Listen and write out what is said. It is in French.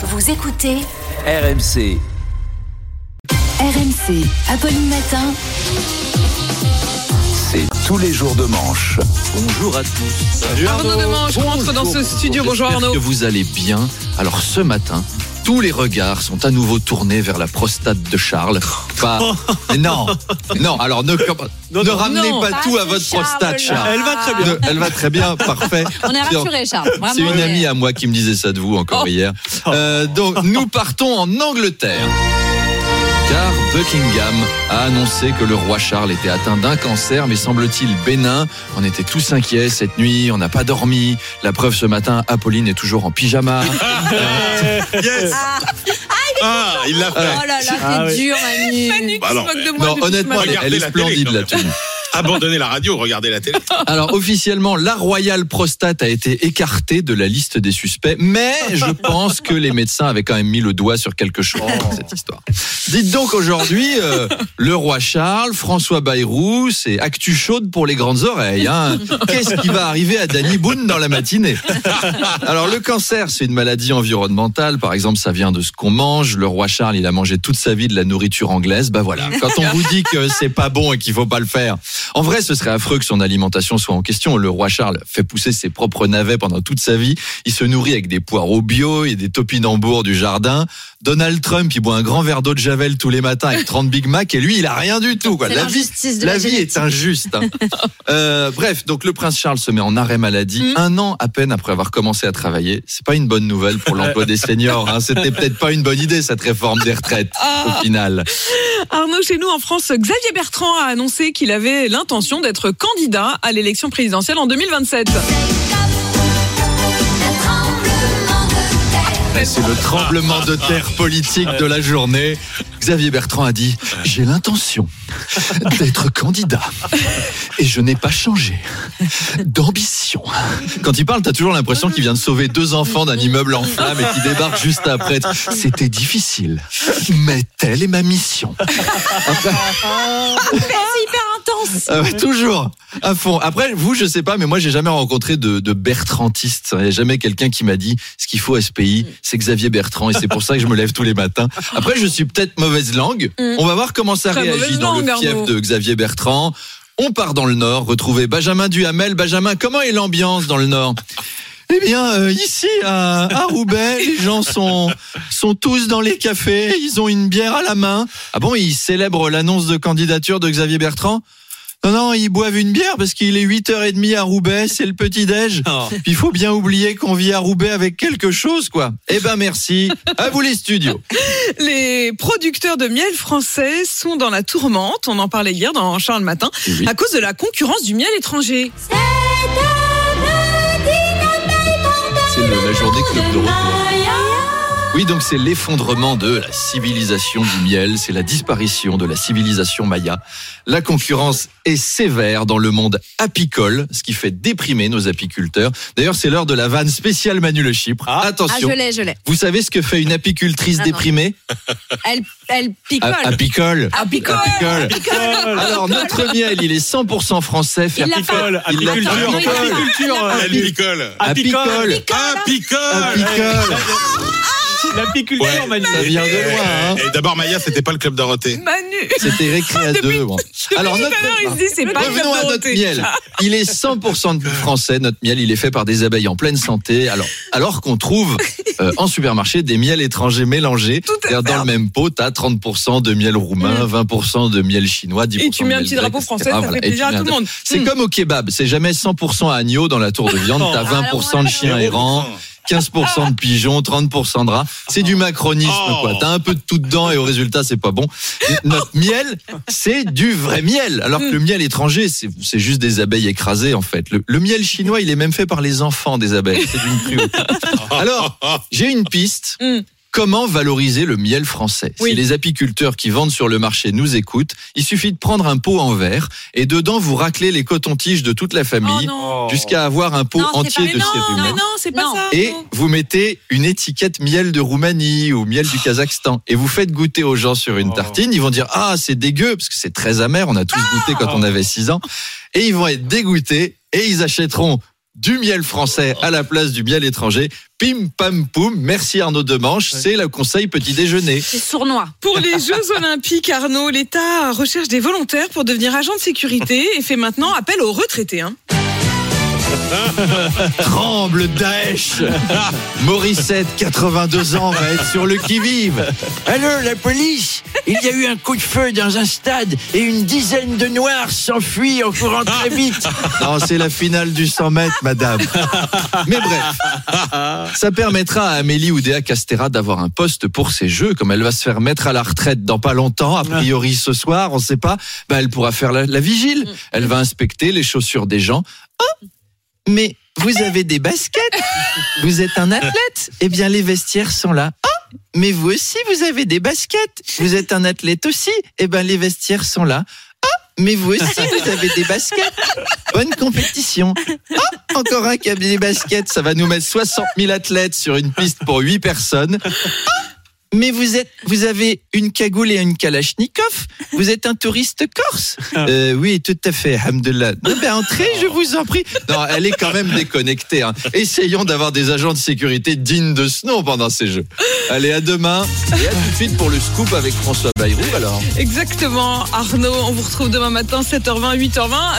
Vous écoutez RMC. RMC, Apolline Matin. C'est tous les jours de manche. Bonjour à tous. Salut Arnaud Demange rentre dans ce studio. Bonjour Arnaud. que vous allez bien. Alors ce matin, tous les regards sont à nouveau tournés vers la prostate de Charles. Pas, mais non, non. Alors ne, ne ramenez non. pas Pas tout à votre prostate. Charles. Elle va très Ne- elle va très bien, parfait. On est C'est- rassurés, Charles. C'est une amie à moi qui me disait ça de vous encore Oh. hier. Euh, donc nous partons en Angleterre. Car Buckingham a annoncé que le roi Charles était atteint d'un cancer, mais semble-t-il bénin. On était tous inquiets cette nuit, on n'a pas dormi. La preuve ce matin, Apolline est toujours en pyjama. Yes Ah, il l'a Oh fait. là là, t'es Ah oui. dur, Manu. Manu se moque de moi Non, honnêtement, elle, est- elle est Regardez la télé, splendide quand la tenue. Abandonnez la radio, regardez la télé. Alors officiellement, la Royal Prostate a été écartée de la liste des suspects, mais je pense que les médecins avaient quand même mis le doigt sur quelque chose dans cette histoire. Dites donc aujourd'hui, euh, le roi Charles, François Bayrou, c'est actu chaude pour les grandes oreilles. hein. Qu'est-ce qui va arriver à Danny Boone dans la matinée? Alors le cancer, c'est une maladie environnementale. Par exemple, ça vient de ce qu'on mange. Le roi Charles, il a mangé toute sa vie de la nourriture anglaise. Bah voilà. Quand on vous dit que c'est pas bon et qu'il faut pas le faire, en vrai, ce serait affreux que son alimentation soit en question. Le roi Charles fait pousser ses propres navets pendant toute sa vie. Il se nourrit avec des poireaux bio et des topinambours du jardin. Donald Trump, il boit un grand verre d'eau de Javel tous les matins avec 30 Big Mac et lui, il a rien du tout. Quoi. La vie, la la vie est injuste. hein. Euh, bref, donc le prince Charles se met en arrêt maladie Mm. un an à peine après avoir commencé à travailler. C'est pas une bonne nouvelle pour l'emploi des seniors. Hein. C'était peut-être pas une bonne idée cette réforme des retraites au final. Arnaud, chez nous en France, Xavier Bertrand a annoncé qu'il avait l'intention d'être candidat à l'élection présidentielle en 2027. C'est le tremblement de terre politique de la journée. Xavier Bertrand a dit J'ai l'intention d'être candidat et je n'ai pas changé d'ambition. Quand il parle, t'as toujours l'impression qu'il vient de sauver deux enfants d'un immeuble en flammes et qu'il débarque juste après. C'était difficile, mais telle est ma mission. Après- Ah ouais, toujours à fond. Après, vous, je sais pas, mais moi, j'ai jamais rencontré de, de Bertrantistes. Il n'y a jamais quelqu'un qui m'a dit ce qu'il faut à ce pays, c'est Xavier Bertrand, et c'est pour ça que je me lève tous les matins. Après, je suis peut-être mauvaise langue. Mm. On va voir comment ça Très réagit dans langue, le fief de Xavier Bertrand. On part dans le Nord, retrouver Benjamin Duhamel. Benjamin, comment est l'ambiance dans le Nord? Eh bien, euh, ici à, à Roubaix, les gens sont sont tous dans les cafés. Ils ont une bière à la main. Ah bon, ils célèbrent l'annonce de candidature de Xavier Bertrand? Non, non, ils boivent une bière parce qu'il est 8h30 à Roubaix, c'est le petit-déj. Puis il faut bien oublier qu'on vit à Roubaix avec quelque chose, quoi. Eh ben merci. À vous les studios. Les producteurs de miel français sont dans la tourmente. On en parlait hier dans Charles Matin à cause de la concurrence du miel étranger. Donc c'est l'effondrement de la civilisation du miel, c'est la disparition de la civilisation maya. La concurrence est sévère dans le monde apicole, ce qui fait déprimer nos apiculteurs. D'ailleurs, c'est l'heure de la vanne spéciale Manu Le Chypre. Ah. Ah, Attention, je l'ai, je l'ai. vous savez ce que fait une apicultrice Ah déprimée Elle, elle picole. A- Apicole. Apicole. Apicole. Alors, notre miel, il est 100% français. Il. Apicole, Il l'a apiculture, apiculture, Il l'a euh, Elle picole. Apicole. Ah, picole Apicole. L'apiculture, Ouais. Manu. Ça vient de loin, hein. Et d'abord, Maya, c'était pas le club Dorothée. Manu. C'était récré à deux. bon. Alors, notre... à l'heure, il se dit c'est pas le Revenons à notre miel. Il est 100% de français, notre miel. Il est fait par des abeilles en pleine santé. Alors, alors qu'on trouve euh, en supermarché des miels étrangers mélangés. Tout à C'est-à-dire, fait. Dans le même pot, t'as 30% de miel roumain, 20% de miel chinois, 10% Et tu mets un petit grec, drapeau français, ça Voilà. fait plaisir à tout le monde. C'est Mm. comme au kebab. C'est jamais 100% agneau dans la tour de viande. T'as 20% de chiens errants. 15% de pigeons, 30% de rats. C'est du macronisme, Oh. quoi. T'as un peu de tout dedans et au résultat, c'est pas bon. Notre miel, c'est du vrai miel. Alors que le miel étranger, c'est c'est juste des abeilles écrasées, en fait. Le, le miel chinois, il est même fait par les enfants des abeilles. C'est d'une cruauté. Alors, j'ai une piste. Mm. Comment valoriser le miel français Oui. Si les apiculteurs qui vendent sur le marché nous écoutent, il suffit de prendre un pot en verre et dedans vous raclez les cotons-tiges de toute la Oh famille jusqu'à avoir un pot Non, c'est entier pas- de non, cérumen. Mais non, c'est pas Non. ça. Et non. vous mettez une étiquette miel de Roumanie ou miel du Kazakhstan et vous faites goûter aux gens sur une Oh. tartine. Ils vont dire ah c'est dégueu parce que c'est très amer. On a tous goûté quand on avait 6 ans et ils vont être dégoûtés et ils achèteront du miel français à la place du miel étranger. Pim pam poum. Merci Arnaud Demanche. C'est le conseil petit déjeuner. C'est sournois. Pour les Jeux Olympiques, Arnaud, l'État recherche des volontaires pour devenir agent de sécurité et fait maintenant appel aux retraités. Hein. Tremble Daesh Morissette, 82 ans, va être sur le qui-vive. Alors, la police, il y a eu un coup de feu dans un stade et une dizaine de noirs s'enfuient en courant très vite. Non, c'est la finale du 100 mètres, madame. Mais bref, ça permettra à Amélie Oudéa Castera d'avoir un poste pour ses jeux. Comme elle va se faire mettre à la retraite dans pas longtemps, a priori ce soir, on sait pas, bah, elle pourra faire la, vigile. Elle va inspecter les chaussures des gens. Oh mais vous avez des baskets Vous êtes un athlète Eh bien, les vestiaires sont là. Oh mais vous aussi, vous avez des baskets Vous êtes un athlète aussi Eh bien, les vestiaires sont là. Oh mais vous aussi, vous avez des baskets Bonne compétition. Oh encore un des baskets. Ça va nous mettre 60 000 athlètes sur une piste pour 8 personnes. Mais vous êtes, vous avez une cagoule et une kalachnikov. Vous êtes un touriste corse. Euh, oui, tout à fait, Hamdullah. Non, ben entrez, je vous en prie. Non, elle est quand même déconnectée. hein. Essayons d'avoir des agents de sécurité dignes de ce nom pendant ces jeux. Allez, à demain. Et à tout de suite pour le scoop avec François Bayrou, alors. Exactement, Arnaud. On vous retrouve demain matin, 7h20, 8h20.